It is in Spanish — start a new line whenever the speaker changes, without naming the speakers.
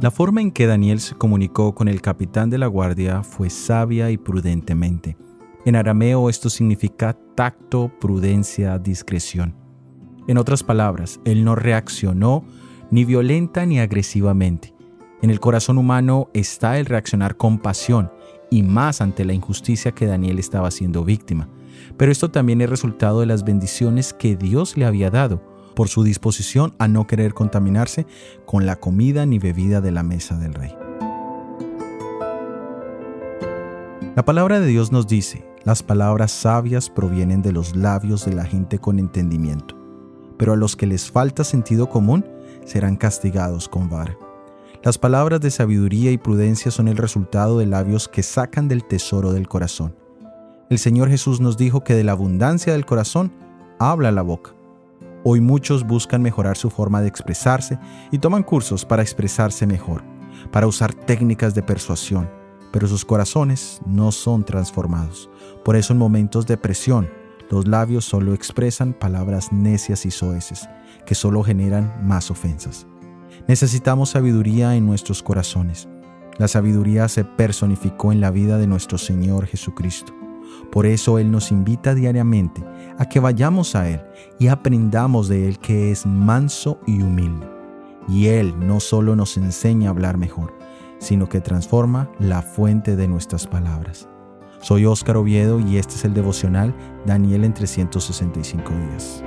La forma en que Daniel se comunicó con el capitán de la guardia fue sabia y prudentemente. En arameo esto significa tacto, prudencia, discreción. En otras palabras, él no reaccionó ni violenta ni agresivamente. En el corazón humano está el reaccionar con pasión y más ante la injusticia que Daniel estaba siendo víctima. Pero esto también es resultado de las bendiciones que Dios le había dado por su disposición a no querer contaminarse con la comida ni bebida de la mesa del rey. La palabra de Dios nos dice, las palabras sabias provienen de los labios de la gente con entendimiento, pero a los que les falta sentido común serán castigados con vara. Las palabras de sabiduría y prudencia son el resultado de labios que sacan del tesoro del corazón. El Señor Jesús nos dijo que de la abundancia del corazón habla la boca. Hoy muchos buscan mejorar su forma de expresarse y toman cursos para expresarse mejor, para usar técnicas de persuasión, pero sus corazones no son transformados. Por eso en momentos de presión, los labios solo expresan palabras necias y soeces, que solo generan más ofensas. Necesitamos sabiduría en nuestros corazones. La sabiduría se personificó en la vida de nuestro Señor Jesucristo. Por eso Él nos invita diariamente a que vayamos a Él y aprendamos de Él que es manso y humilde. Y Él no solo nos enseña a hablar mejor, sino que transforma la fuente de nuestras palabras. Soy Óscar Oviedo y este es el devocional Daniel en 365 días.